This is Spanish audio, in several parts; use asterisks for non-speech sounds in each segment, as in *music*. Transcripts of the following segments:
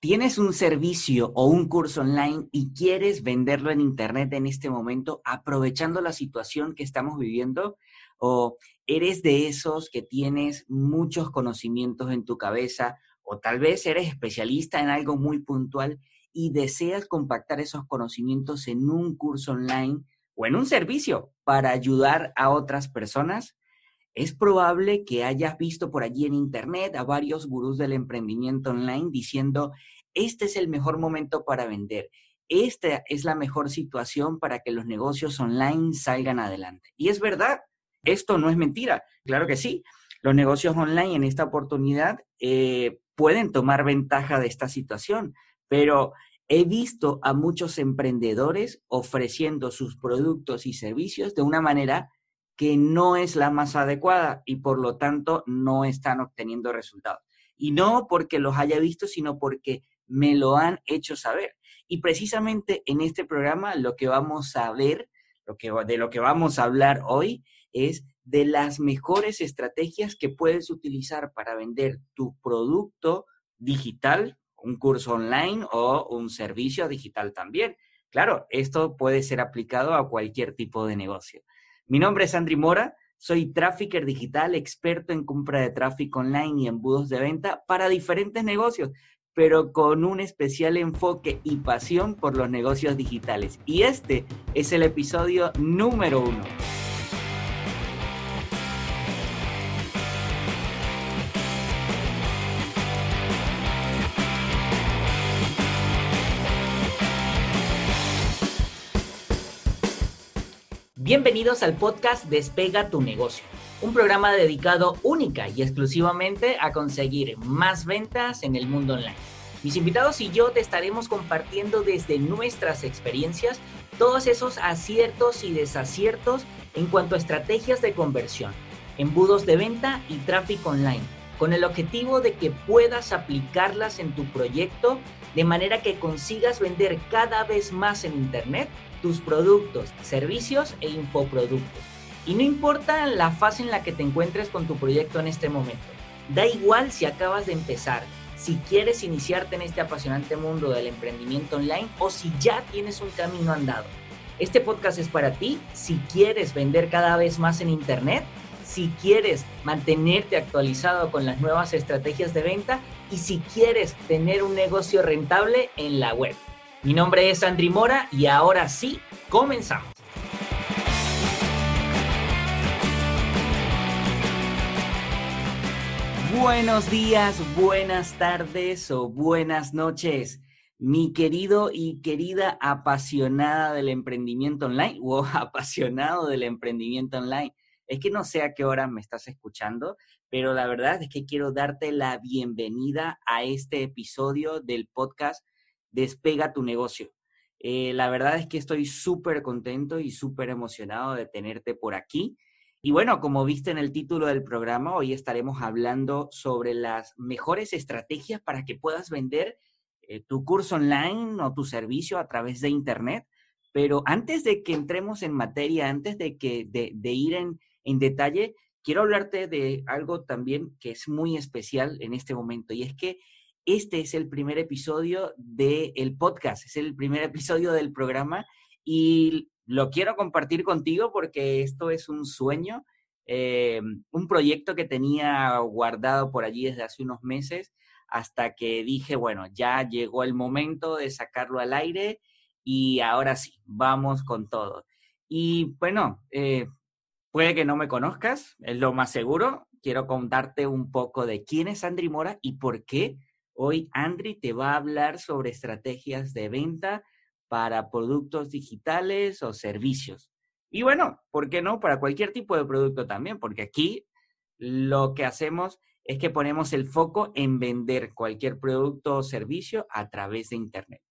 tienes un servicio o un curso online y quieres venderlo en Internet en este momento, aprovechando la situación que estamos viviendo, o eres de esos que tienes muchos conocimientos en tu cabeza, o tal vez eres especialista en algo muy puntual y deseas compactar esos conocimientos en un curso online o en un servicio para ayudar a otras personas, es probable que hayas visto por allí en Internet a varios gurús del emprendimiento online diciendo, este es el mejor momento para vender, esta es la mejor situación para que los negocios online salgan adelante. Y es verdad, esto no es mentira, claro que sí. Los negocios online en esta oportunidad eh, pueden tomar ventaja de esta situación, pero he visto a muchos emprendedores ofreciendo sus productos y servicios de una manera que no es la más adecuada y por lo tanto no están obteniendo resultados. Y no porque los haya visto, sino porque me lo han hecho saber. Y precisamente en este programa lo que vamos a ver, lo que, de lo que vamos a hablar hoy es de las mejores estrategias que puedes utilizar para vender tu producto digital, un curso online o un servicio digital también. Claro, esto puede ser aplicado a cualquier tipo de negocio. Mi nombre es Andri Mora, soy trafficker digital, experto en compra de tráfico online y embudos de venta para diferentes negocios, pero con un especial enfoque y pasión por los negocios digitales. Y este es el episodio número uno. Bienvenidos al podcast Despega tu negocio, un programa dedicado única y exclusivamente a conseguir más ventas en el mundo online. Mis invitados y yo te estaremos compartiendo desde nuestras experiencias todos esos aciertos y desaciertos en cuanto a estrategias de conversión, embudos de venta y tráfico online, con el objetivo de que puedas aplicarlas en tu proyecto de manera que consigas vender cada vez más en Internet tus productos, servicios e infoproductos. Y no importa la fase en la que te encuentres con tu proyecto en este momento. Da igual si acabas de empezar, si quieres iniciarte en este apasionante mundo del emprendimiento online o si ya tienes un camino andado. Este podcast es para ti si quieres vender cada vez más en Internet, si quieres mantenerte actualizado con las nuevas estrategias de venta y si quieres tener un negocio rentable en la web. Mi nombre es Andri Mora y ahora sí, comenzamos. Buenos días, buenas tardes o buenas noches, mi querido y querida apasionada del emprendimiento online o *laughs* apasionado del emprendimiento online. Es que no sé a qué hora me estás escuchando, pero la verdad es que quiero darte la bienvenida a este episodio del podcast despega tu negocio. Eh, la verdad es que estoy súper contento y súper emocionado de tenerte por aquí. Y bueno, como viste en el título del programa, hoy estaremos hablando sobre las mejores estrategias para que puedas vender eh, tu curso online o tu servicio a través de Internet. Pero antes de que entremos en materia, antes de, que, de, ir en, en detalle, quiero hablarte de algo también que es muy especial en este momento y es que este es el primer episodio del podcast, es el primer episodio del programa y lo quiero compartir contigo porque esto es un sueño, eh, un proyecto que tenía guardado por allí desde hace unos meses hasta que dije, bueno, ya llegó el momento de sacarlo al aire y ahora sí, vamos con todo. Y bueno, eh, puede que no me conozcas, es lo más seguro. Quiero contarte un poco de quién es Andri Mora y por qué Hoy Andri te va a hablar sobre estrategias de venta para productos digitales o servicios. Y bueno, ¿por qué no? Para cualquier tipo de producto también, porque aquí lo que hacemos es que ponemos el foco en vender cualquier producto o servicio a través de Internet.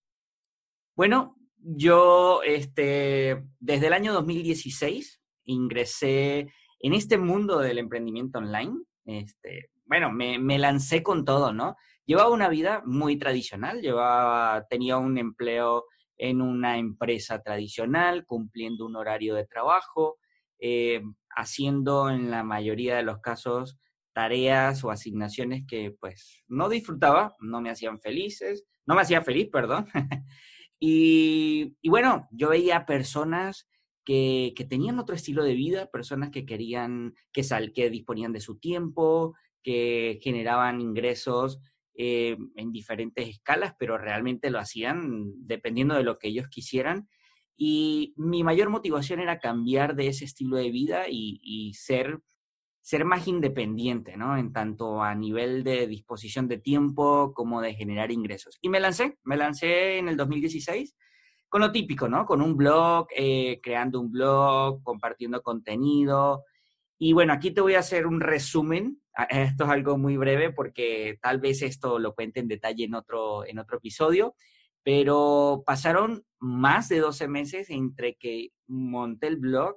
Bueno, yo este, desde el año 2016 ingresé en este mundo del emprendimiento online. Este, bueno, me, me lancé con todo, ¿no? Llevaba una vida muy tradicional, llevaba, tenía un empleo en una empresa tradicional, cumpliendo un horario de trabajo, eh, haciendo en la mayoría de los casos tareas o asignaciones que pues no disfrutaba, no me hacían felices, no me hacía feliz, perdón. *laughs* y, bueno, yo veía personas que, tenían otro estilo de vida, personas que querían, que, sal, que disponían de su tiempo, que generaban ingresos eh, en diferentes escalas, pero realmente lo hacían dependiendo de lo que ellos quisieran. Y mi mayor motivación era cambiar de ese estilo de vida y, ser, ser más independiente, ¿no? En tanto a nivel de disposición de tiempo como de generar ingresos. Y me lancé, me lancé en el 2016 con lo típico, ¿no? Con un blog, eh, creando un blog, compartiendo contenido. Y bueno, aquí te voy a hacer un resumen. Esto es algo muy breve porque tal vez esto lo cuente en detalle en otro, en otro episodio pero pasaron más de 12 meses entre que monté el blog,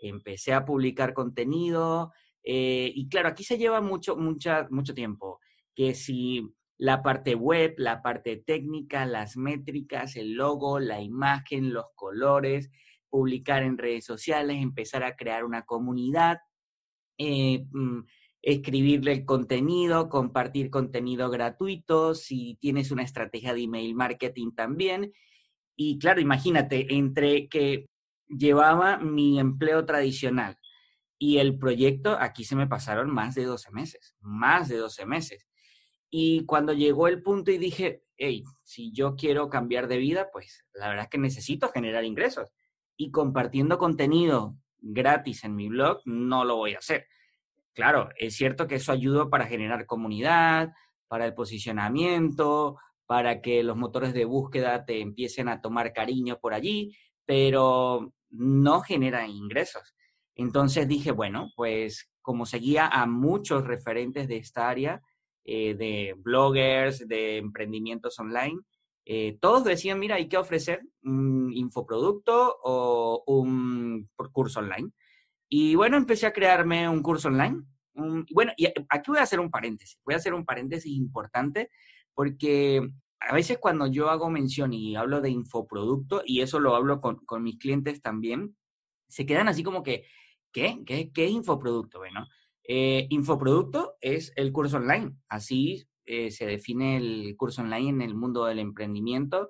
empecé a publicar contenido, eh, y claro, aquí se lleva mucho, mucha, mucho tiempo, que si la parte web, la parte técnica, las métricas, el logo, la imagen, los colores, publicar en redes sociales, empezar a crear una comunidad, eh, mm, escribirle el contenido, compartir contenido gratuito, si tienes una estrategia de email marketing también. Y claro, imagínate, entre que llevaba mi empleo tradicional y el proyecto, aquí se me pasaron más de 12 meses, más de 12 meses. Y cuando llegó el punto y dije, hey, si yo quiero cambiar de vida, pues la verdad es que necesito generar ingresos. Y compartiendo contenido gratis en mi blog, no lo voy a hacer. Claro, es cierto que eso ayuda para generar comunidad, para el posicionamiento, para que los motores de búsqueda te empiecen a tomar cariño por allí, pero no genera ingresos. Entonces dije, bueno, pues como seguía a muchos referentes de esta área, eh, de bloggers, de emprendimientos online, eh, todos decían, mira, hay que ofrecer un infoproducto o un curso online. Y bueno, empecé a crearme un curso online. bueno, y aquí voy a hacer un paréntesis. Voy a hacer un paréntesis importante porque a veces cuando yo hago mención y hablo de infoproducto, y eso lo hablo con, con mis clientes también, se quedan así como que, ¿qué? ¿Qué, qué es infoproducto? Bueno, eh, infoproducto es el curso online. Así eh, se define el curso online en el mundo del emprendimiento.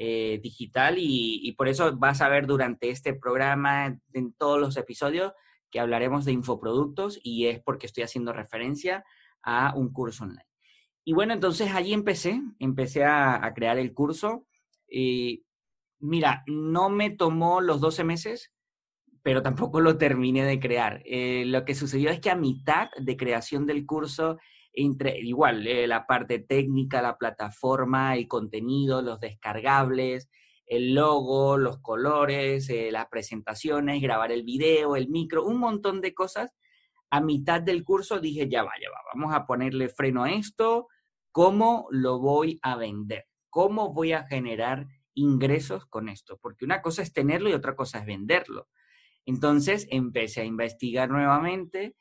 Eh, digital y, por eso vas a ver durante este programa, en todos los episodios, que hablaremos de infoproductos y es porque estoy haciendo referencia a un curso online. Y bueno, entonces allí empecé, empecé a, crear el curso. Y mira, no me tomó los 12 meses, pero tampoco lo terminé de crear. Eh, lo que sucedió es que a mitad de creación del curso entre, igual, eh, la parte técnica, la plataforma, el contenido, los descargables, el logo, los colores, eh, las presentaciones, grabar el video, el micro, un montón de cosas. A mitad del curso dije, ya va, ya va, vamos a ponerle freno a esto, ¿cómo lo voy a vender? ¿Cómo voy a generar ingresos con esto? Porque una cosa es tenerlo y otra cosa es venderlo. Entonces empecé a investigar nuevamente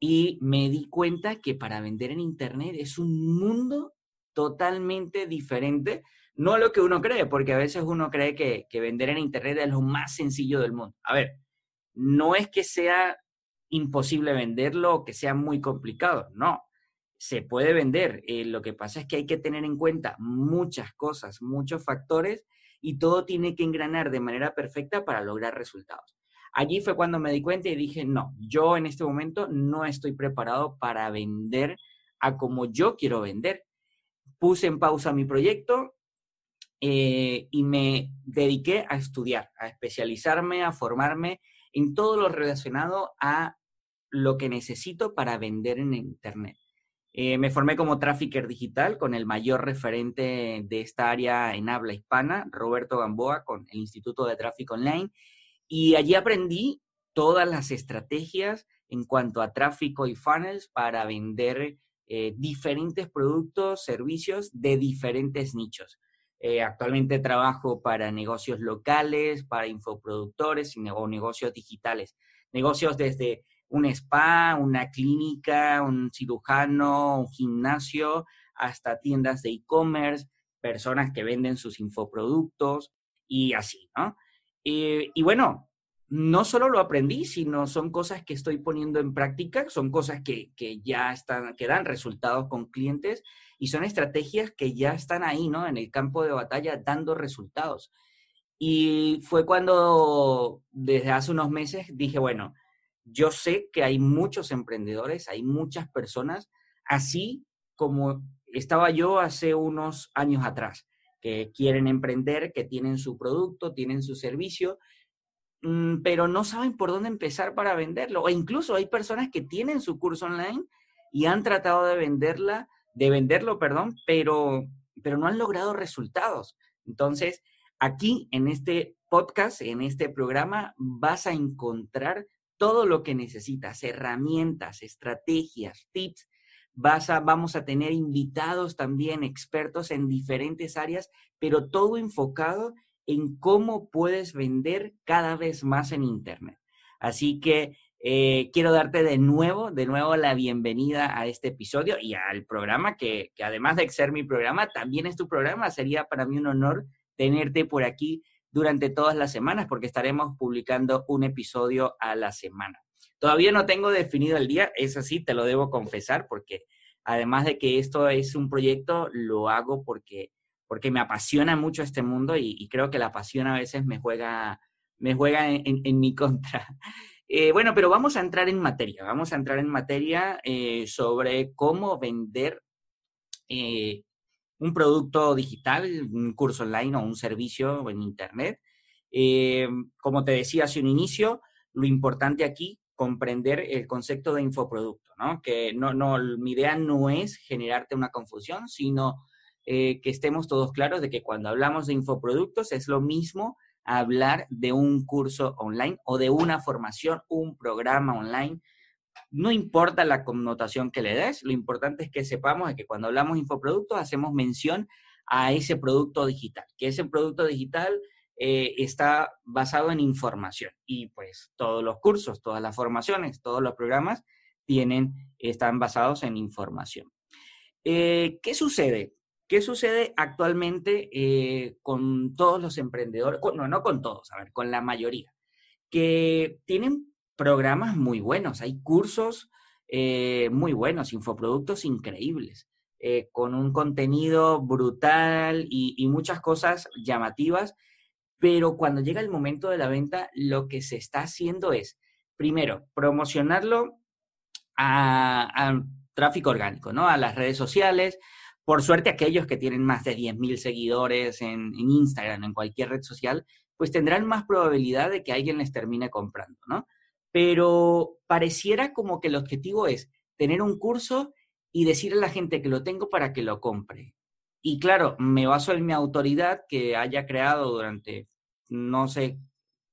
y me di cuenta que para vender en Internet es un mundo totalmente diferente, no lo que uno cree, porque a veces uno cree que, vender en Internet es lo más sencillo del mundo. A ver, no es que sea imposible venderlo o que sea muy complicado, no, se puede vender. Eh, lo que pasa es que hay que tener en cuenta muchas cosas, muchos factores y todo tiene que engranar de manera perfecta para lograr resultados. Allí fue cuando me di cuenta y dije, no, yo en este momento no estoy preparado para vender a como yo quiero vender. Puse en pausa mi proyecto eh, y me dediqué a estudiar, a especializarme, a formarme en todo lo relacionado a lo que necesito para vender en Internet. Eh, me formé como trafficker digital con el mayor referente de esta área en habla hispana, Roberto Gamboa, con el Instituto de Tráfico Online, y allí aprendí todas las estrategias en cuanto a tráfico y funnels para vender eh, diferentes productos, servicios de diferentes nichos. Eh, actualmente trabajo para negocios locales, para infoproductores o negocios digitales. Negocios desde un spa, una clínica, un cirujano, un gimnasio, hasta tiendas de e-commerce, personas que venden sus infoproductos y así, ¿no? Eh, y bueno, no solo lo aprendí, sino son cosas que estoy poniendo en práctica, son cosas que, ya están, que dan resultados con clientes y son estrategias que ya están ahí, ¿no? En el campo de batalla dando resultados. Y fue cuando desde hace unos meses dije, bueno, yo sé que hay muchos emprendedores, hay muchas personas, así como estaba yo hace unos años atrás, que quieren emprender, que tienen su producto, tienen su servicio Mm, pero no saben por dónde empezar para venderlo. O incluso hay personas que tienen su curso online y han tratado de venderla, de venderlo, perdón, pero, pero no han logrado resultados. Entonces, aquí en este podcast, en este programa, vas a encontrar todo lo que necesitas, herramientas, estrategias, tips. Vas a, vamos a tener invitados también, expertos en diferentes áreas, pero todo enfocado en cómo puedes vender cada vez más en Internet. Así que eh, quiero darte de nuevo, de nuevo la bienvenida a este episodio y al programa, que, que, además de ser mi programa, también es tu programa. Sería para mí un honor tenerte por aquí durante todas las semanas, porque estaremos publicando un episodio a la semana. Todavía no tengo definido el día, eso sí, te lo debo confesar, porque además de que esto es un proyecto, lo hago porque porque me apasiona mucho este mundo y, creo que la pasión a veces me juega, me juega en, mi *laughs* contra. Eh, bueno, pero vamos a entrar en materia, vamos a entrar en materia eh, sobre cómo vender eh, un producto digital, un curso online o un servicio en Internet. como te decía hace un inicio, lo importante aquí, comprender el concepto de infoproducto, ¿no? Que no, no, mi idea no es generarte una confusión, sino eh, que estemos todos claros de que cuando hablamos de infoproductos es lo mismo hablar de un curso online o de una formación, un programa online. No importa la connotación que le des, lo importante es que sepamos que cuando hablamos de infoproductos hacemos mención a ese producto digital, que ese producto digital eh, está basado en información y pues todos los cursos, todas las formaciones, todos los programas tienen, están basados en información. Eh, ¿Qué sucede? ¿Qué sucede actualmente eh, con todos los emprendedores? no, no con todos, a ver, con la mayoría, que tienen programas muy buenos, hay cursos muy buenos, infoproductos increíbles, con un contenido brutal y muchas cosas llamativas, pero cuando llega el momento de la venta, lo que se está haciendo es, primero, promocionarlo a, tráfico orgánico, ¿no? A las redes sociales, por suerte, aquellos que tienen más de 10.000 seguidores en, en, Instagram, en cualquier red social, pues tendrán más probabilidad de que alguien les termine comprando, ¿no? Pero pareciera como que el objetivo es tener un curso y decirle a la gente que lo tengo para que lo compre. Y claro, me baso en mi autoridad que haya creado durante no sé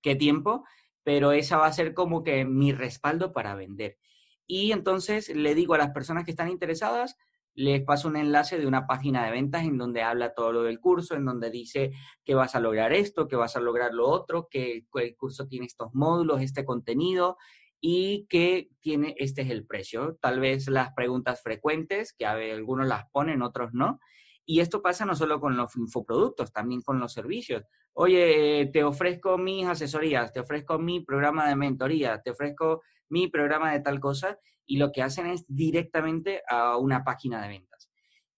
qué tiempo, pero esa va a ser como que mi respaldo para vender. Y entonces le digo a las personas que están interesadas, les paso un enlace de una página de ventas en donde habla todo lo del curso, en donde dice que vas a lograr esto, que vas a lograr lo otro, que el curso tiene estos módulos, este contenido y que tiene, este es el precio. Tal vez las preguntas frecuentes, que algunos las ponen, otros no. Y esto pasa no solo con los infoproductos, también con los servicios. Oye, te ofrezco mis asesorías, te ofrezco mi programa de mentoría, te ofrezco mi programa de tal cosa y lo que hacen es directamente a una página de ventas.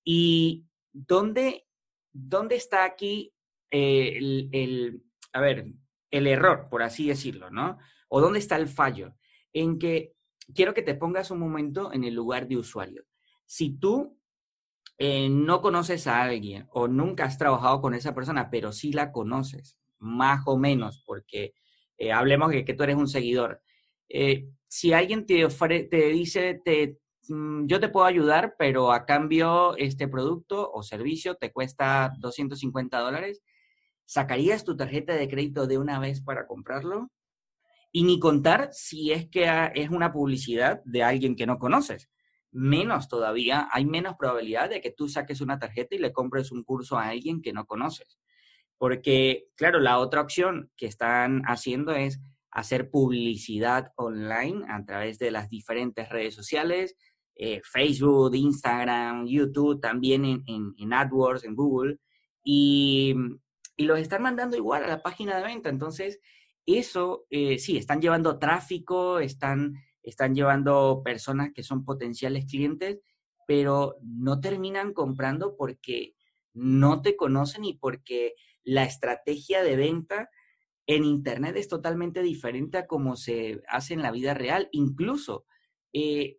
¿Y dónde, dónde está aquí eh, el, a ver, el error, por así decirlo, ¿no? ¿O dónde está el fallo? En que quiero que te pongas un momento en el lugar de usuario. Si tú eh, no conoces a alguien o nunca has trabajado con esa persona, pero sí la conoces, más o menos, porque eh, hablemos de que tú eres un seguidor eh, si alguien te, te dice, te, mm, yo te puedo ayudar, pero a cambio este producto o servicio te cuesta 250 dólares, ¿sacarías tu tarjeta de crédito de una vez para comprarlo? Y ni contar si es que es una publicidad de alguien que no conoces. Menos todavía, hay menos probabilidad de que tú saques una tarjeta y le compres un curso a alguien que no conoces. Porque, claro, la otra opción que están haciendo es hacer publicidad online a través de las diferentes redes sociales, eh, Facebook, Instagram, YouTube, también en, en, AdWords, en Google, y, y, los están mandando igual a la página de venta. Entonces, eso eh, sí, están llevando tráfico, están, están llevando personas que son potenciales clientes, pero no terminan comprando porque no te conocen y porque la estrategia de venta en Internet es totalmente diferente a cómo se hace en la vida real. Incluso eh,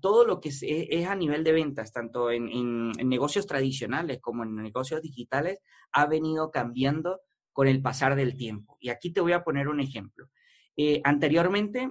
todo lo que es, a nivel de ventas, tanto en, negocios tradicionales como en negocios digitales, ha venido cambiando con el pasar del tiempo. Y aquí te voy a poner un ejemplo. Eh, anteriormente,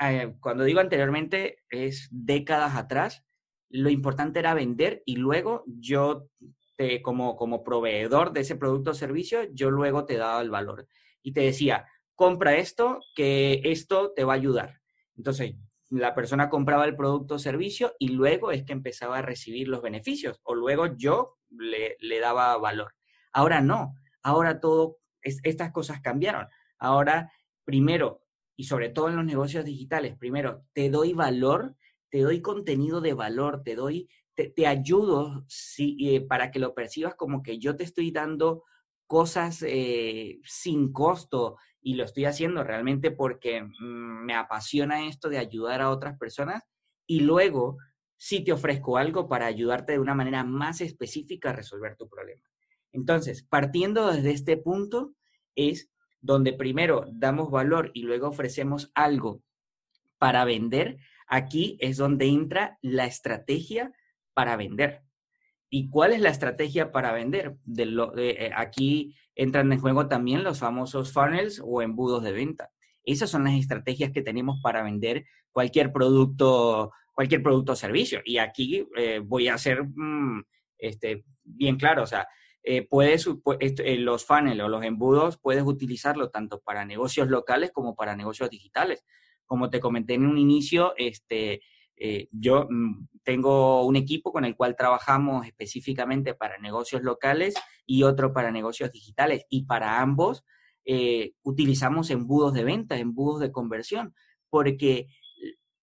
eh, cuando digo anteriormente, es décadas atrás, lo importante era vender y luego yo, te, como, como proveedor de ese producto o servicio, yo luego te daba el valor y te decía, compra esto, que esto te va a ayudar. Entonces, la persona compraba el producto o servicio y luego es que empezaba a recibir los beneficios o luego yo le, daba valor. Ahora no, ahora todo, estas cosas cambiaron. Ahora, primero, y sobre todo en los negocios digitales, primero, te doy valor, te doy contenido de valor, te doy, te, ayudo eh, para que lo percibas como que yo te estoy dando cosas eh, sin costo, y lo estoy haciendo realmente porque mm, me apasiona esto de ayudar a otras personas y luego sí te ofrezco algo para ayudarte de una manera más específica a resolver tu problema. Entonces, partiendo desde este punto es donde primero damos valor y luego ofrecemos algo para vender, aquí es donde entra la estrategia para vender. ¿Y cuál es la estrategia para vender? De lo, eh, aquí entran en juego también los famosos funnels o embudos de venta. Esas son las estrategias que tenemos para vender cualquier producto, cualquier producto o servicio. Y aquí eh, voy a ser mm, este, bien claro, o sea, eh, puedes, los funnels o los embudos puedes utilizarlo tanto para negocios locales como para negocios digitales. Como te comenté en un inicio, este, eh, yo mm, tengo un equipo con el cual trabajamos específicamente para negocios locales y otro para negocios digitales. Y para ambos eh, utilizamos embudos de venta, embudos de conversión, porque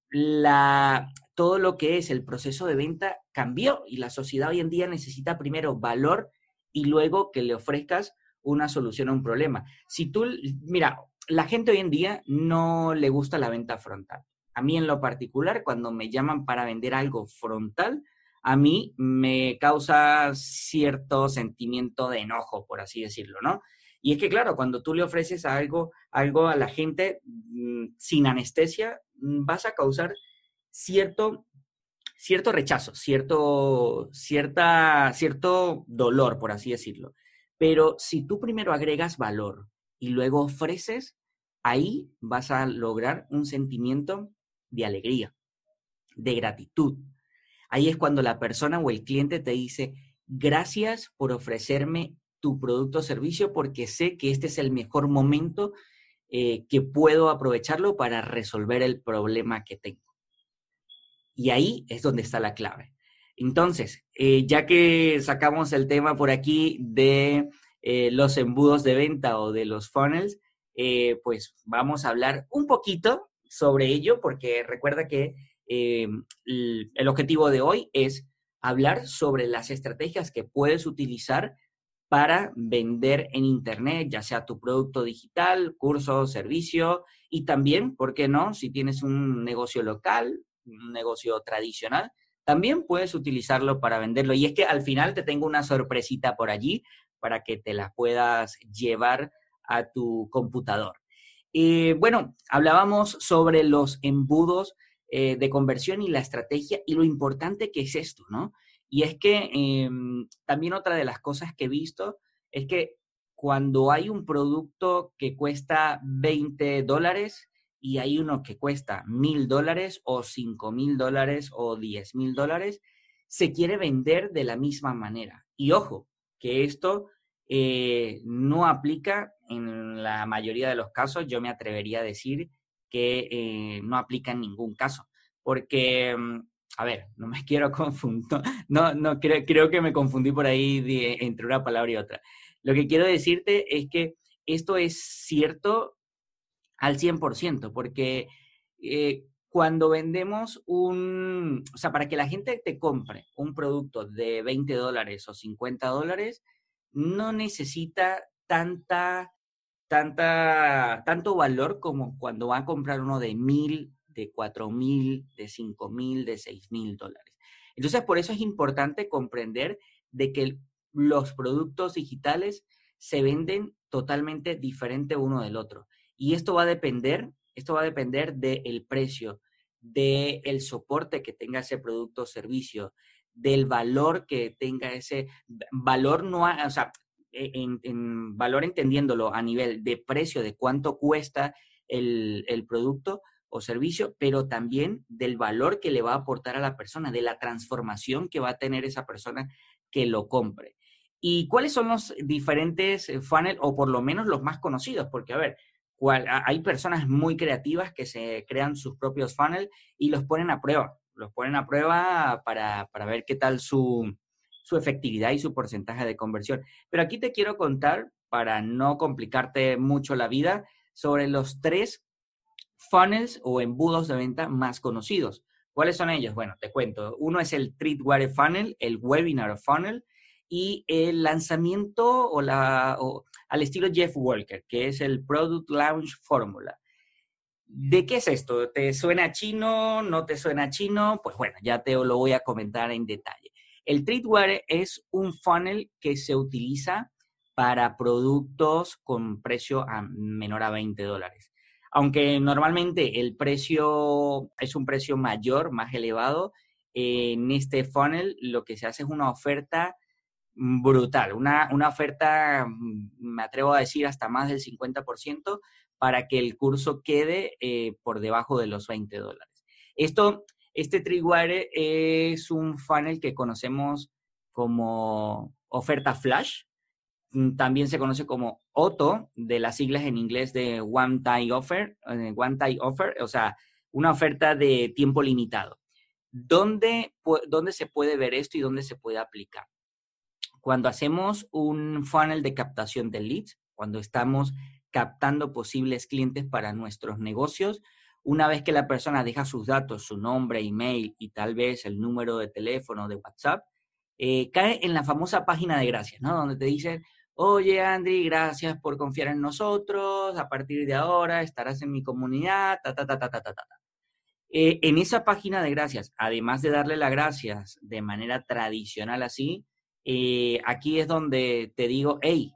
la, todo lo que es el proceso de venta cambió y la sociedad hoy en día necesita primero valor y luego que le ofrezcas una solución a un problema. Si tú, mira, la gente hoy en día no le gusta la venta frontal. A mí en lo particular, cuando me llaman para vender algo frontal, a mí me causa cierto sentimiento de enojo, por así decirlo, ¿no? Y es que, claro, cuando tú le ofreces algo, algo a la gente mm, sin anestesia, mm, vas a causar cierto, cierto rechazo, cierto, cierta, cierto dolor, por así decirlo. Pero si tú primero agregas valor y luego ofreces, ahí vas a lograr un sentimiento de alegría, de gratitud. Ahí es cuando la persona o el cliente te dice, gracias por ofrecerme tu producto o servicio porque sé que este es el mejor momento eh, que puedo aprovecharlo para resolver el problema que tengo. Y ahí es donde está la clave. Entonces, eh, ya que sacamos el tema por aquí de eh, los embudos de venta o de los funnels, pues vamos a hablar un poquito sobre ello porque recuerda que eh, el objetivo de hoy es hablar sobre las estrategias que puedes utilizar para vender en Internet, ya sea tu producto digital, curso, servicio y también, ¿por qué no? Si tienes un negocio local, un negocio tradicional, también puedes utilizarlo para venderlo. Y es que al final te tengo una sorpresita por allí para que te la puedas llevar a tu computador. Eh, bueno, hablábamos sobre los embudos eh, de conversión y la estrategia y lo importante que es esto, ¿no? Y es que em, también otra de las cosas que he visto es que cuando hay un producto que cuesta 20 dólares y hay uno que cuesta mil dólares o cinco mil dólares o diez mil dólares, se quiere vender de la misma manera. Y ojo, que esto eh, no aplica en la mayoría de los casos, yo me atrevería a decir que eh, no aplica en ningún caso, porque, mm, a ver, no me *laughs* quiero confundir, no, no creo, creo que me confundí por ahí entre una palabra y otra. Lo que quiero decirte es que esto es cierto al 100%, porque eh, cuando vendemos un, o sea, para que la gente te compre un producto de 20 dólares o 50 dólares, no necesita tanta tanta, tanto valor como cuando va a comprar uno de mil, de cuatro mil, de cinco mil, de seis mil dólares. Entonces, por eso es importante comprender de que los productos digitales se venden totalmente diferente uno del otro. Y esto va a depender, esto va a depender del precio, del soporte que tenga ese producto o servicio, del valor que tenga ese valor, no, o sea, e, en, valor entendiéndolo a nivel de precio, de cuánto cuesta el, el producto o servicio, pero también del valor que le va a aportar a la persona, de la transformación que va a tener esa persona que lo compre. ¿Y cuáles son los diferentes funnels, o por lo menos los más conocidos? Porque, a ver, hay personas muy creativas que se crean sus propios funnels y los ponen a prueba. Los ponen a prueba para, ver qué tal su, su efectividad y su porcentaje de conversión. Pero aquí te quiero contar, para no complicarte mucho la vida, sobre los tres funnels o embudos de venta más conocidos. ¿Cuáles son ellos? Bueno, te cuento. Uno es el Treatware Funnel, el Webinar Funnel y el lanzamiento o la, al estilo Jeff Walker, que es el Product Launch Formula. ¿De qué es esto? ¿Te suena chino? ¿No te suena chino? Pues bueno, ya te lo voy a comentar en detalle. El Treatware es un funnel que se utiliza para productos con precio a menor a 20 dólares. Aunque normalmente el precio es un precio mayor, más elevado, en este funnel lo que se hace es una oferta brutal, una, oferta, mm, me atrevo a decir, hasta más del 50% para que el curso quede eh, por debajo de los 20 dólares. Esto, este Triguare es un funnel que conocemos como oferta flash, mm, también se conoce como OTO, de las siglas en inglés de One Time Offer, eh, One Time Offer, o sea, una oferta de tiempo limitado. ¿Dónde, ¿Dónde se puede ver esto y dónde se puede aplicar? Cuando hacemos un funnel de captación de leads, cuando estamos captando posibles clientes para nuestros negocios, una vez que la persona deja sus datos, su nombre, email y tal vez el número de teléfono de WhatsApp, eh, cae en la famosa página de gracias, ¿no? Donde te dicen, oye Andy, gracias por confiar en nosotros, a partir de ahora estarás en mi comunidad, ta, ta, ta, ta, ta, ta, ta. Eh, en esa página de gracias, además de darle las gracias de manera tradicional así, eh, aquí es donde te digo, hey,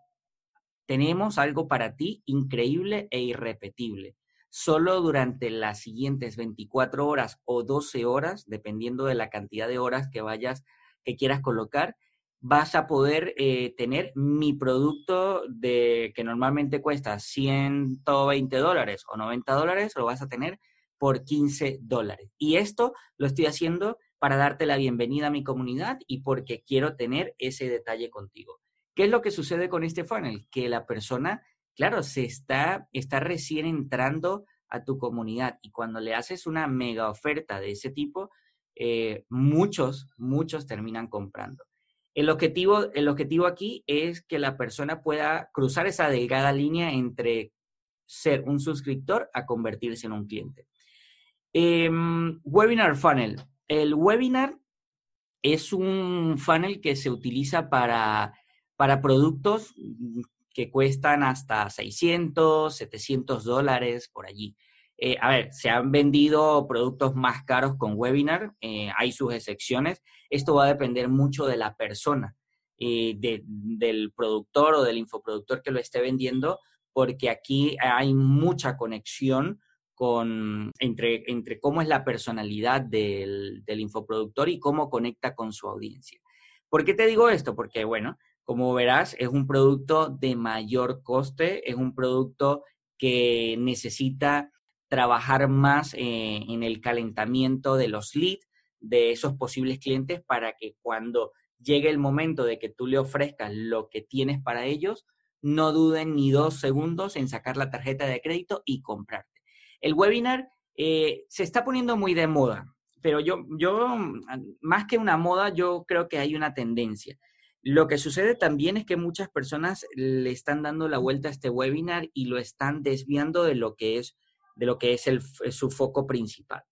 tenemos algo para ti increíble e irrepetible. Solo durante las siguientes 24 horas o 12 horas, dependiendo de la cantidad de horas que vayas, que quieras colocar, vas a poder eh, tener mi producto de que normalmente cuesta 120 dólares o 90 dólares, lo vas a tener por 15 dólares. Y esto lo estoy haciendo para darte la bienvenida a mi comunidad y porque quiero tener ese detalle contigo. ¿Qué es lo que sucede con este funnel? Que la persona, claro, se está, está recién entrando a tu comunidad y cuando le haces una mega oferta de ese tipo, eh, muchos, muchos terminan comprando. El objetivo, el objetivo aquí es que la persona pueda cruzar esa delgada línea entre ser un suscriptor a convertirse en un cliente. Em, webinar Funnel. El webinar es un funnel que se utiliza para, para productos que cuestan hasta 600, 700 dólares por allí. Eh, a ver, se han vendido productos más caros con webinar, eh, hay sus excepciones. Esto va a depender mucho de la persona, eh, del productor o del infoproductor que lo esté vendiendo, porque aquí hay mucha conexión con, entre, entre cómo es la personalidad del, del infoproductor y cómo conecta con su audiencia. ¿Por qué te digo esto? Porque, bueno, como verás, es un producto de mayor coste, es un producto que necesita trabajar más eh, en el calentamiento de los leads de esos posibles clientes para que cuando llegue el momento de que tú le ofrezcas lo que tienes para ellos, no duden ni dos segundos en sacar la tarjeta de crédito y comprar. El webinar eh, se está poniendo muy de moda, pero yo, yo, más que una moda, yo creo que hay una tendencia. Lo que sucede también es que muchas personas le están dando la vuelta a este webinar y lo están desviando de lo que es, de lo que es su foco principal.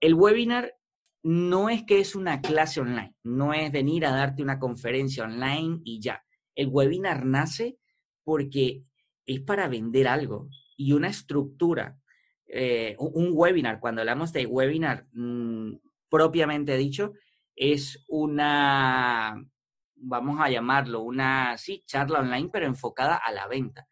El webinar no es que es una clase online, no es venir a darte una conferencia online y ya. El webinar nace porque es para vender algo y una estructura. Eh, un webinar, cuando hablamos de webinar mm, propiamente dicho, es una, vamos a llamarlo, una, sí, charla online, pero enfocada a la venta.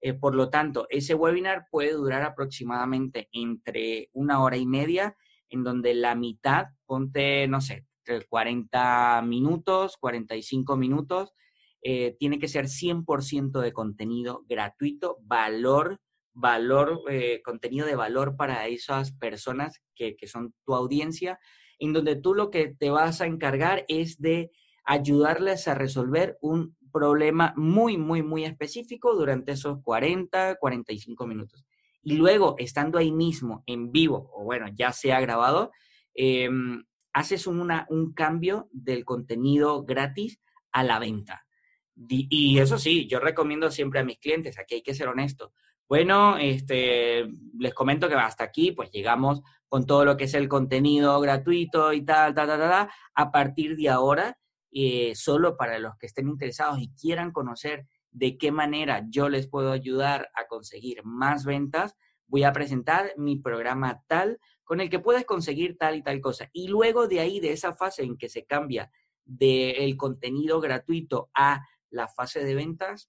Eh, por lo tanto, ese webinar puede durar aproximadamente entre una hora y media, en donde la mitad, ponte, no sé, 40 minutos, 45 minutos, eh, tiene que ser 100% de contenido gratuito, valor, valor, eh, contenido de valor para esas personas que, que son tu audiencia, en donde tú lo que te vas a encargar es de ayudarles a resolver un problema muy, muy, muy específico durante esos 40, 45 minutos. Y luego, estando ahí mismo, en vivo, o bueno, ya sea grabado, em, haces una, un cambio del contenido gratis a la venta. Y eso sí, yo recomiendo siempre a mis clientes, aquí hay que ser honesto. Bueno, este, les comento que hasta aquí, pues llegamos con todo lo que es el contenido gratuito y tal, tal, tal, tal. A partir de ahora, eh, solo para los que estén interesados y quieran conocer de qué manera yo les puedo ayudar a conseguir más ventas, voy a presentar mi programa tal con el que puedes conseguir tal y tal cosa. Y luego de ahí, de esa fase en que se cambia del contenido gratuito a la fase de ventas,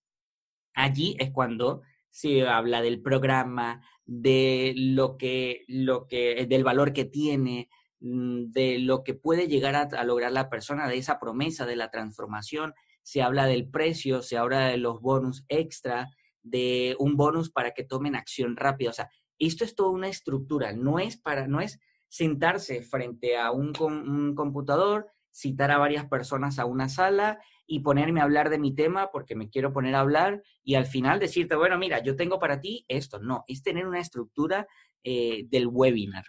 allí es cuando se habla del programa, de lo que, lo que, del valor que tiene, mm, de lo que puede llegar a, lograr la persona, de esa promesa, de la transformación. Se habla del precio, se habla de los bonus extra, de un bonus para que tomen acción rápida. O sea, esto es toda una estructura, no es para, no es sentarse frente a un, un computador, citar a varias personas a una sala y ponerme a hablar de mi tema porque me quiero poner a hablar y al final decirte, bueno, mira, yo tengo para ti esto. No, es tener una estructura eh, del webinar.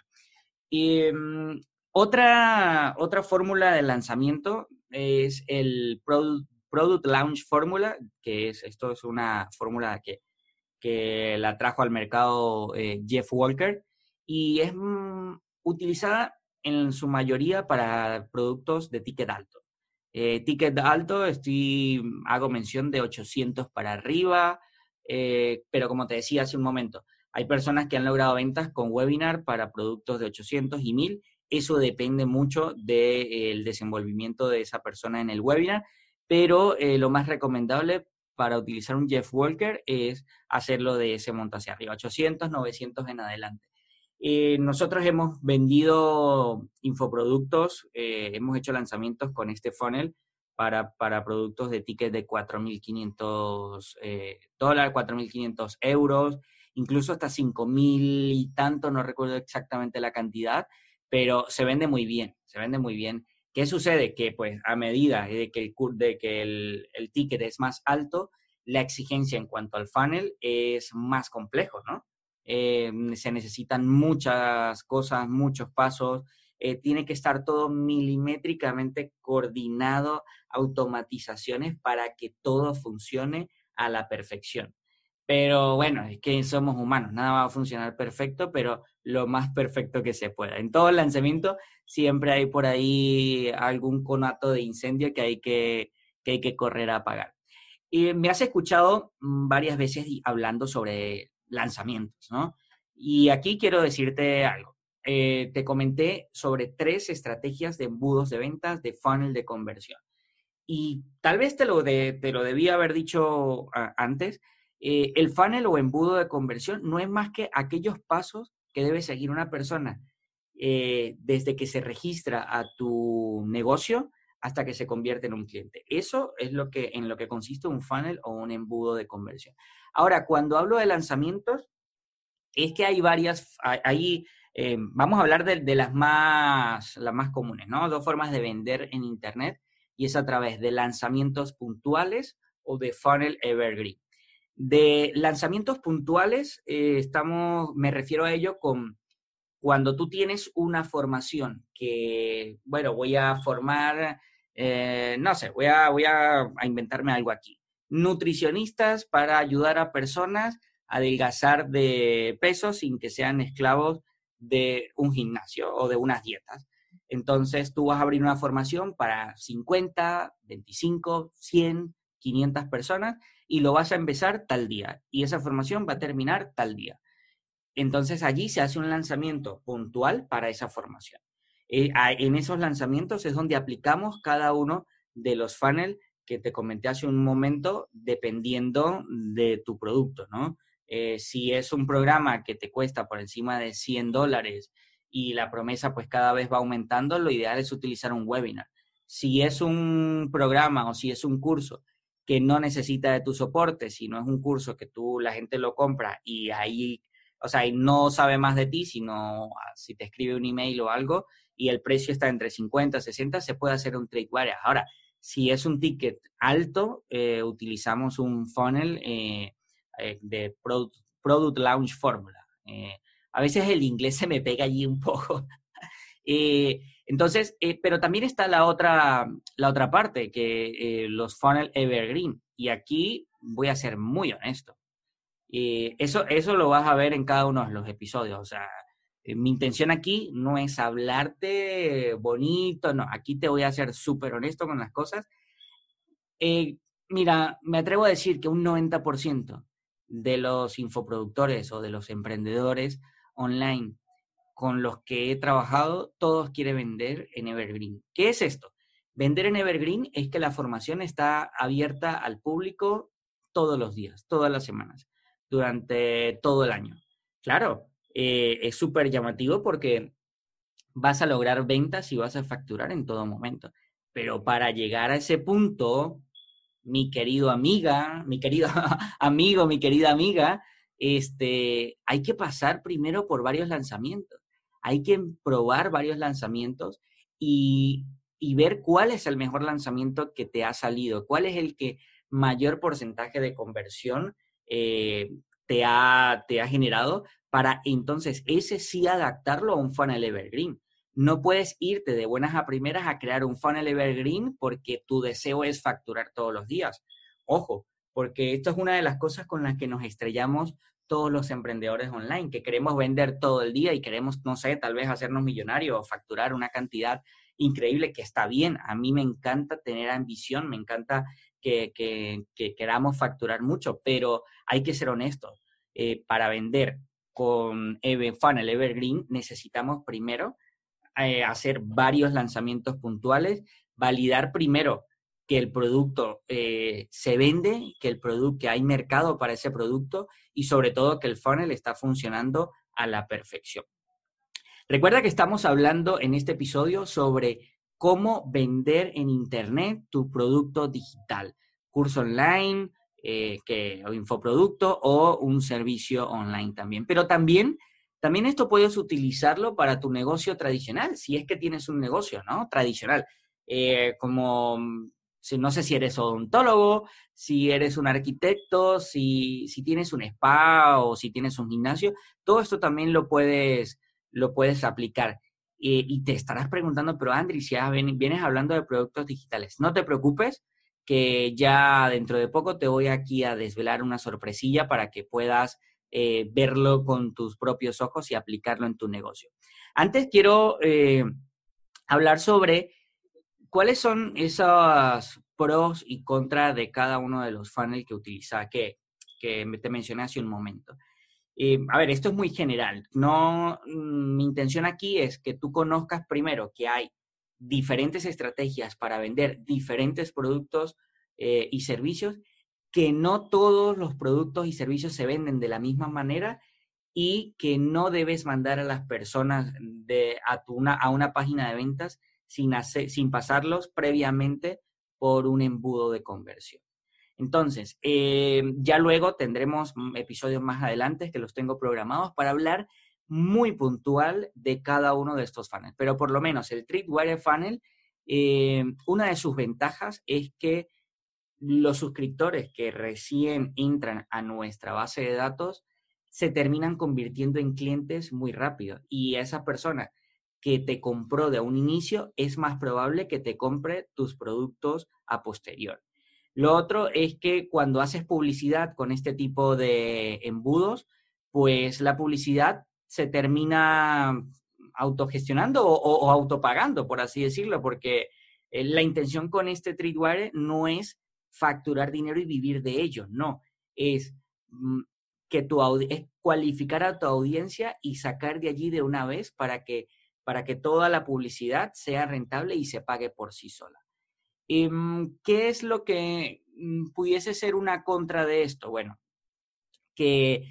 Mm, otra, otra fórmula de lanzamiento es el Product, Launch Fórmula, que es, esto es una fórmula que, que la trajo al mercado eh, Jeff Walker y es mm, utilizada en su mayoría para productos de ticket alto. Eh, ticket alto, estoy, hago mención de 800 para arriba, eh, pero como te decía hace un momento, hay personas que han logrado ventas con webinar para productos de 800 y 1000. Eso depende mucho del desenvolvimiento de esa persona en el webinar, pero eh, lo más recomendable para utilizar un Jeff Walker es hacerlo de ese monto hacia arriba, 800, 900 en adelante. Eh, nosotros hemos vendido infoproductos, eh, hemos hecho lanzamientos con este funnel para, para productos de ticket de 4.500 eh, dólares, 4.500 euros, incluso hasta 5.000 y tanto, no recuerdo exactamente la cantidad, pero se vende muy bien, se vende muy bien. ¿Qué sucede? Que pues a medida de que el, de que el ticket es más alto, la exigencia en cuanto al funnel es más complejo, ¿no? Eh, se necesitan muchas cosas, muchos pasos, eh, tiene que estar todo milimétricamente coordinado, automatizaciones para que todo funcione a la perfección. Pero bueno, es que somos humanos, nada va a funcionar perfecto, pero lo más perfecto que se pueda. En todo el lanzamiento siempre hay por ahí algún conato de incendio que hay que, que, hay que correr a apagar. Y me has escuchado mm, varias veces hablando sobre lanzamientos, ¿no? Y aquí quiero decirte algo. Eh, te comenté sobre tres estrategias de embudos de ventas de funnel de conversión. Y tal vez te lo, de, te lo debía haber dicho antes. Eh, el funnel o embudo de conversión no es más que aquellos pasos que debe seguir una persona eh, desde que se registra a tu negocio hasta que se convierte en un cliente. Eso es lo que, en lo que consiste un funnel o un embudo de conversión. Ahora, cuando hablo de lanzamientos, es que hay varias, hay, eh, vamos a hablar de, las, más, las más comunes, ¿no? Dos formas de vender en Internet y es a través de lanzamientos puntuales o de funnel evergreen. De lanzamientos puntuales, eh, estamos, me refiero a ello con cuando tú tienes una formación que, bueno, voy a formar, eh, no sé, voy, a, voy a inventarme algo aquí nutricionistas para ayudar a personas a adelgazar de peso sin que sean esclavos de un gimnasio o de unas dietas. Entonces tú vas a abrir una formación para 50, 25, 100 500 personas y lo vas a empezar tal día y esa formación va a terminar tal día. Entonces allí se hace un lanzamiento puntual para esa formación. Eh, en esos lanzamientos es donde aplicamos cada uno de los funnels que te comenté hace un momento, dependiendo de tu producto, ¿no? Eh, si es un programa que te cuesta por encima de 100 dólares y la promesa pues cada vez va aumentando, lo ideal es utilizar un webinar. Si es un programa o si es un curso que no necesita de tu soporte, si no es un curso que tú, la gente lo compra y ahí o sea, y no sabe más de ti, sino ah, si te escribe un email o algo y el precio está entre 50 y 60, se puede hacer un trade wire. Ahora, si es un ticket alto, eh, utilizamos un funnel eh, eh, de product, product, Launch Formula. a veces el inglés se me pega allí un *laughs* poco. entonces, pero también está la otra, la otra parte, que los funnel evergreen. Y aquí voy a ser muy honesto. Y eso, eso lo vas a ver en cada uno de los episodios. O sea, eh, mi intención aquí no es hablarte bonito, no, aquí te voy a ser súper honesto con las cosas. Eh, mira, me atrevo a decir que un 90% de los infoproductores o de los emprendedores online con los que he trabajado, todos quieren vender en Evergreen. ¿Qué es esto? Vender en Evergreen es que la formación está abierta al público todos los días, todas las semanas durante todo el año. Claro, eh, es súper llamativo porque vas a lograr ventas y vas a facturar en todo momento. Pero para llegar a ese punto, mi querido amiga, mi querido *laughs* amigo, mi querida amiga, este, hay que pasar primero por varios lanzamientos. Hay que probar varios lanzamientos y, y ver cuál es el mejor lanzamiento que te ha salido, cuál es el que mayor porcentaje de conversión eh, te, ha, te ha generado para entonces ese sí adaptarlo a un funnel evergreen. No puedes irte de buenas a primeras a crear un funnel evergreen porque tu deseo es facturar todos los días. Ojo, porque esto es una de las cosas con las que nos estrellamos todos los emprendedores online, que queremos vender todo el día y queremos, no sé, tal vez hacernos millonarios o facturar una cantidad increíble que está bien. A mí me encanta tener ambición, me encanta que, queramos facturar mucho, pero hay que ser honestos. Eh, para vender con Funnel Evergreen necesitamos primero eh, hacer varios lanzamientos puntuales, validar primero que el producto eh, se vende, que el producto, que hay mercado para ese producto y sobre todo que el funnel está funcionando a la perfección. Recuerda que estamos hablando en este episodio sobre cómo vender en Internet tu producto digital, curso online, eh, que, o infoproducto o un servicio online también. Pero también, también esto puedes utilizarlo para tu negocio tradicional, si es que tienes un negocio, ¿no? Tradicional. Eh, como, no sé si eres odontólogo, si eres un arquitecto, si, si tienes un spa o si tienes un gimnasio, todo esto también lo puedes lo puedes aplicar. Y te estarás preguntando, pero Andri, si ya vienes hablando de productos digitales, no te preocupes, que ya dentro de poco te voy aquí a desvelar una sorpresilla para que puedas eh, verlo con tus propios ojos y aplicarlo en tu negocio. Antes quiero eh, hablar sobre cuáles son esos pros y contras de cada uno de los funnels que utiliza, que, que te mencioné hace un momento. Eh, a ver, esto es muy general. No, mm, mi intención aquí es que tú conozcas primero que hay diferentes estrategias para vender diferentes productos eh, y servicios, que no todos los productos y servicios se venden de la misma manera y que no debes mandar a las personas a, una, página de ventas sin pasarlos previamente por un embudo de conversión. Entonces, eh, ya luego tendremos episodios más adelante que los tengo programados para hablar muy puntual de cada uno de estos funnels. Pero por lo menos el Tripwire Funnel, eh, una de sus ventajas es que los suscriptores que recién entran a nuestra base de datos se terminan convirtiendo en clientes muy rápido. Y esa persona que te compró de un inicio es más probable que te compre tus productos a posterior. Lo otro es que cuando haces publicidad con este tipo de embudos, pues la publicidad se termina autogestionando o, o autopagando, por así decirlo, porque eh, la intención con este Treatwire no es facturar dinero y vivir de ello, no, es mm, que tu es cualificar a tu audiencia y sacar de allí de una vez para que, para que toda la publicidad sea rentable y se pague por sí sola. Em, ¿Qué es lo que mm, pudiese ser una contra de esto? Bueno, que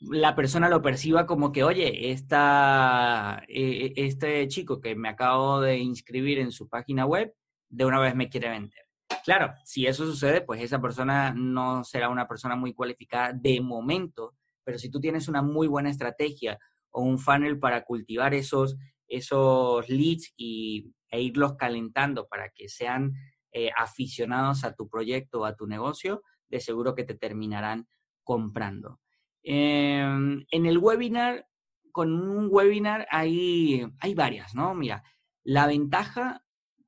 la persona lo perciba como que, oye, esta, e, e, este chico que me acabo de inscribir en su página web, de una vez me quiere vender. Claro, si eso sucede, pues esa persona no será una persona muy cualificada de momento, pero si tú tienes una muy buena estrategia o un funnel para cultivar esos, esos leads y, e irlos calentando para que sean eh, aficionados a tu proyecto o a tu negocio, de seguro que te terminarán comprando. Em, en el webinar, con un webinar hay, hay varias, ¿no? Mira, la ventaja,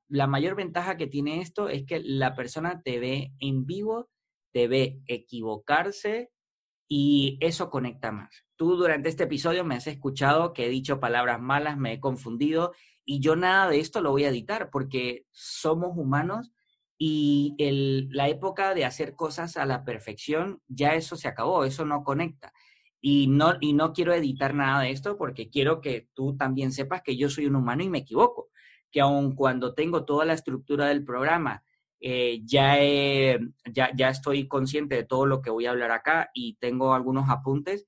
la mayor ventaja que tiene esto es que la persona te ve en vivo, te ve equivocarse y eso conecta más. Tú durante este episodio me has escuchado que he dicho palabras malas, me he confundido y yo nada de esto lo voy a editar porque somos humanos y la época de hacer cosas a la perfección, ya eso se acabó, eso no conecta. Y no, y no quiero editar nada de esto porque quiero que tú también sepas que yo soy un humano y me equivoco, que aun cuando tengo toda la estructura del programa, eh, ya, ya, ya estoy consciente de todo lo que voy a hablar acá y tengo algunos apuntes,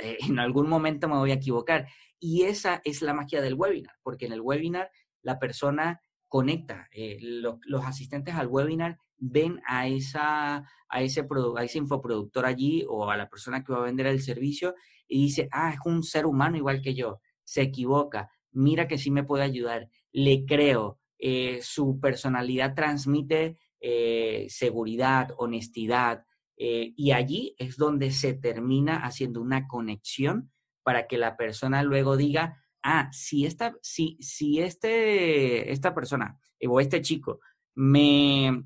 eh, *laughs* en algún momento me voy a equivocar. Y esa es la magia del webinar, porque en el webinar la persona conecta. Eh, los asistentes al webinar ven a, esa, a, ese a ese infoproductor allí o a la persona que va a vender el servicio y dice, ah, es un ser humano igual que yo, se equivoca, mira que sí me puede ayudar, le creo, eh, su personalidad transmite eh, seguridad, honestidad, y allí es donde se termina haciendo una conexión para que la persona luego diga, ah, si esta, si, si este, esta persona eh, o este chico me,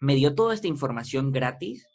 me dio toda esta información gratis,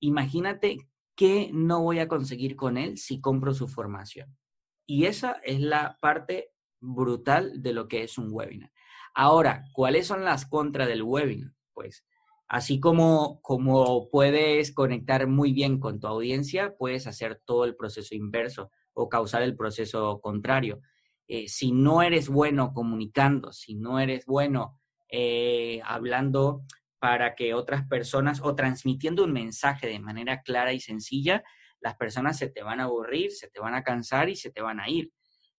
imagínate qué no voy a conseguir con él si compro su formación. Y esa es la parte brutal de lo que es un webinar. Ahora, ¿cuáles son las contras del webinar? Pues así como, como puedes conectar muy bien con tu audiencia, puedes hacer todo el proceso inverso o causar el proceso contrario. Eh, si no eres bueno comunicando, si no eres bueno eh, hablando para que otras personas o transmitiendo un mensaje de manera clara y sencilla, las personas se te van a aburrir, se te van a cansar y se te van a ir.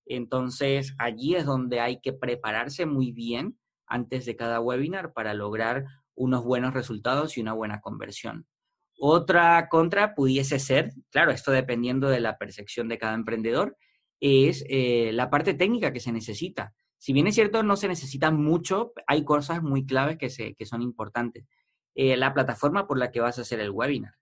Entonces, allí es donde hay que prepararse muy bien antes de cada webinar para lograr unos buenos resultados y una buena conversión. Otra contra pudiese ser, claro, esto dependiendo de la percepción de cada emprendedor, es eh, la parte técnica que se necesita. Si bien es cierto, no se necesita mucho, hay cosas muy claves que, se, que son importantes. Eh, la plataforma por la que vas a hacer el webinar.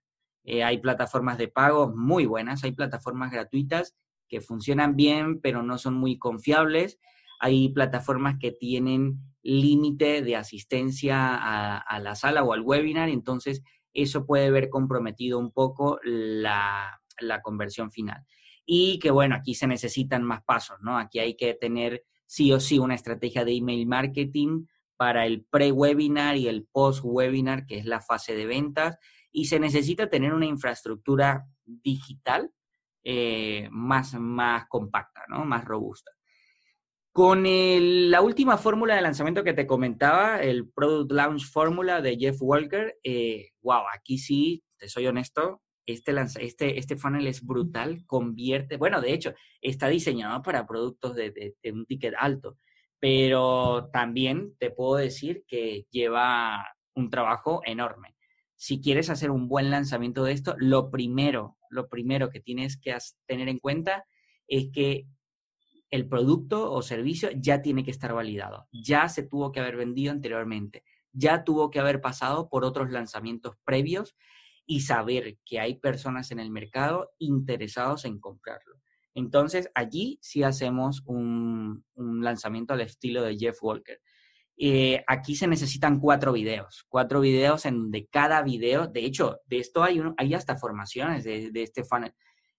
Eh, hay plataformas de pago muy buenas, hay plataformas gratuitas que funcionan bien, pero no son muy confiables. Hay plataformas que tienen límite de asistencia a, la sala o al webinar, entonces eso puede ver comprometido un poco la, la conversión final y que bueno, aquí se necesitan más pasos, ¿no? Aquí hay que tener sí o sí una estrategia de email marketing para el pre-webinar y el post-webinar, que es la fase de ventas, y se necesita tener una infraestructura digital eh, más, más compacta, ¿no? Más robusta. Con la última fórmula de lanzamiento que te comentaba, el Product Launch Fórmula de Jeff Walker, eh, wow, aquí sí, te soy honesto, este, este, este funnel es brutal, convierte, bueno, de hecho, está diseñado para productos de, un ticket alto, pero también te puedo decir que lleva un trabajo enorme. Si quieres hacer un buen lanzamiento de esto, lo primero, lo primero que tienes que tener en cuenta es que el producto o servicio ya tiene que estar validado, ya se tuvo que haber vendido anteriormente, ya tuvo que haber pasado por otros lanzamientos previos y saber que hay personas en el mercado interesados en comprarlo. Entonces, allí sí hacemos un, lanzamiento al estilo de Jeff Walker. Eh, aquí se necesitan cuatro videos, cuatro videos en donde cada video, de hecho, de esto hay, hay hasta formaciones de, este funnel.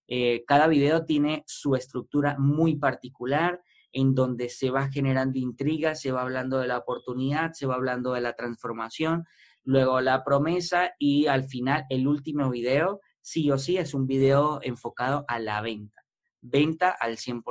Eh, cada video tiene su estructura muy particular en donde se va generando intriga, se va hablando de la oportunidad, se va hablando de la transformación, luego la promesa y al final el último video, sí o sí, es un video enfocado a la venta, venta al 100%.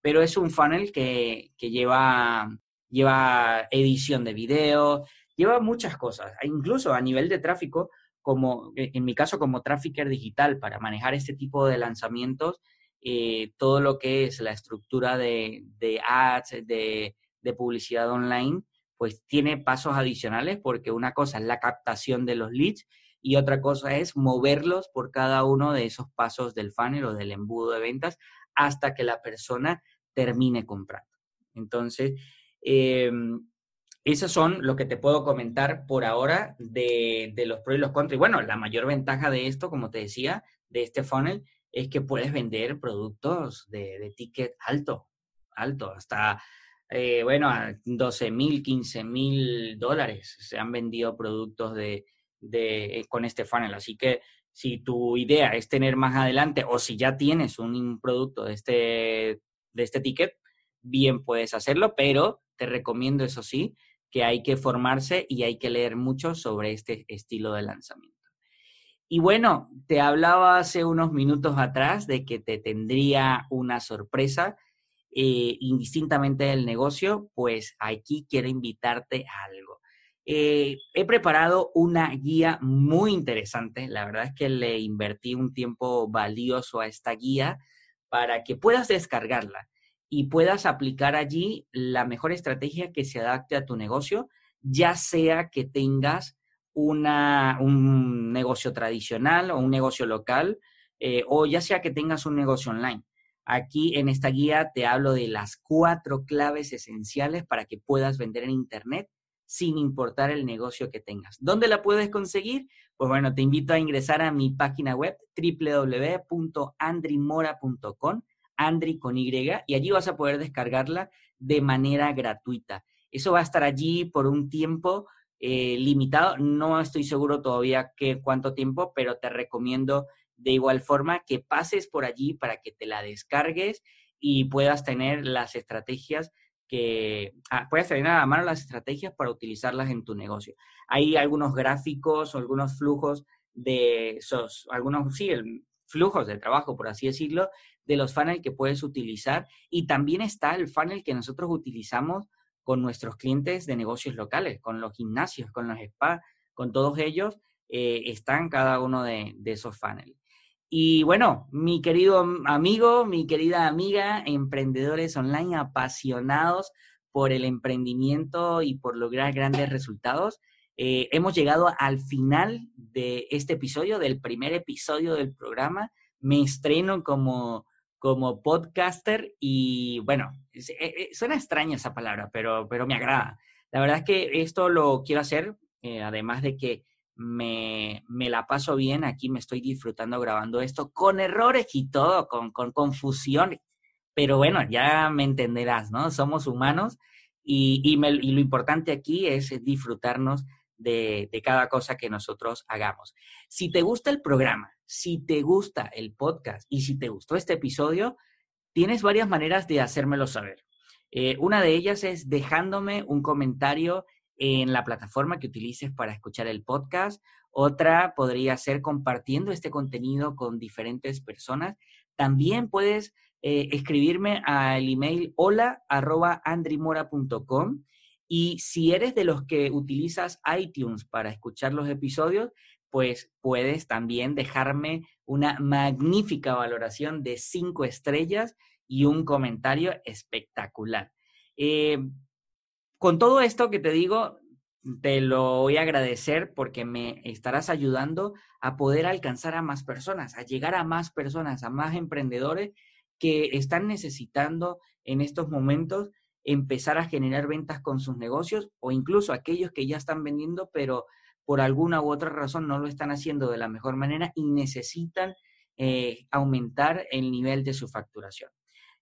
Pero es un funnel que, que lleva, lleva edición de video, lleva muchas cosas, incluso a nivel de tráfico, como en mi caso como trafficker digital para manejar este tipo de lanzamientos, eh, todo lo que es la estructura de, de ads, de, de publicidad online, pues tiene pasos adicionales porque una cosa es la captación de los leads y otra cosa es moverlos por cada uno de esos pasos del funnel o del embudo de ventas hasta que la persona termine comprando. Entonces, eh, esos son lo que te puedo comentar por ahora de, los pros y los contras. Y bueno, la mayor ventaja de esto, como te decía, de este funnel, es que puedes vender productos de, ticket alto, alto, hasta, eh, bueno, a 12 mil, 15 mil dólares se han vendido productos de, de, con este funnel. Así que si tu idea es tener más adelante o si ya tienes un producto de este, de este ticket, bien puedes hacerlo, pero te recomiendo, eso sí, que hay que formarse y hay que leer mucho sobre este estilo de lanzamiento. Y bueno, te hablaba hace unos minutos atrás de que te tendría una sorpresa eh, indistintamente del negocio, pues aquí quiero invitarte a algo. Eh, he preparado una guía muy interesante, la verdad es que le invertí un tiempo valioso a esta guía para que puedas descargarla y puedas aplicar allí la mejor estrategia que se adapte a tu negocio, ya sea que tengas una, un negocio tradicional o un negocio local, eh, o ya sea que tengas un negocio online. Aquí en esta guía te hablo de las cuatro claves esenciales para que puedas vender en Internet sin importar el negocio que tengas. ¿Dónde la puedes conseguir? Pues bueno, te invito a ingresar a mi página web www.andrimora.com Andri con Y, y allí vas a poder descargarla de manera gratuita. Eso va a estar allí por un tiempo eh, limitado. No estoy seguro todavía qué cuánto tiempo, pero te recomiendo de igual forma que pases por allí para que te la descargues y puedas tener las estrategias que ah, puedas tener a la mano las estrategias para utilizarlas en tu negocio. Hay algunos gráficos algunos flujos de esos, algunos, sí, flujos de trabajo, por así decirlo, de los funnels que puedes utilizar. Y también está el funnel que nosotros utilizamos con nuestros clientes de negocios locales, con los gimnasios, con los spas, con todos ellos, eh, están cada uno de, esos funnels. Y bueno, mi querido amigo, mi querida amiga, emprendedores online apasionados por el emprendimiento y por lograr grandes resultados, eh, hemos llegado al final de este episodio, del primer episodio del programa. Me estreno como como podcaster y bueno, eh, eh, suena extraña esa palabra, pero, pero me agrada. La verdad es que esto lo quiero hacer, eh, además de que me, me, la paso bien, aquí me estoy disfrutando grabando esto con errores y todo, con, con confusión, pero bueno, ya me entenderás, ¿no? Somos humanos y, y, y lo importante aquí es disfrutarnos de, de cada cosa que nosotros hagamos. Si te gusta el programa, si te gusta el podcast y si te gustó este episodio, tienes varias maneras de hacérmelo saber. Eh, una de ellas es dejándome un comentario en la plataforma que utilices para escuchar el podcast. Otra podría ser compartiendo este contenido con diferentes personas. También puedes eh, escribirme al email hola arroba andrimora.com y si eres de los que utilizas iTunes para escuchar los episodios, pues puedes también dejarme una magnífica valoración de cinco estrellas y un comentario espectacular. Eh, con todo esto que te digo, te lo voy a agradecer porque me estarás ayudando a poder alcanzar a más personas, a llegar a más personas, a más emprendedores que están necesitando en estos momentos empezar a generar ventas con sus negocios o incluso aquellos que ya están vendiendo, pero por alguna u otra razón no lo están haciendo de la mejor manera y necesitan eh, aumentar el nivel de su facturación.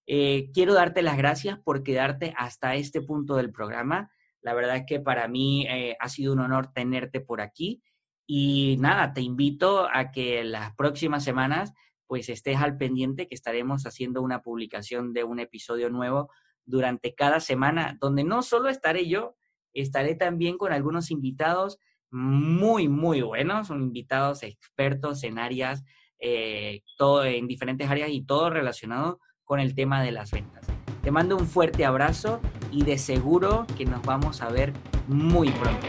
Eh, quiero darte las gracias por quedarte hasta este punto del programa. La verdad es que para mí eh, ha sido un honor tenerte por aquí. Y nada, te invito a que las próximas semanas pues estés al pendiente que estaremos haciendo una publicación de un episodio nuevo durante cada semana, donde no solo estaré yo, estaré también con algunos invitados muy, muy buenos, son invitados expertos en áreas, eh, todo en diferentes áreas y todo relacionado con el tema de las ventas. Te mando un fuerte abrazo y de seguro que nos vamos a ver muy pronto.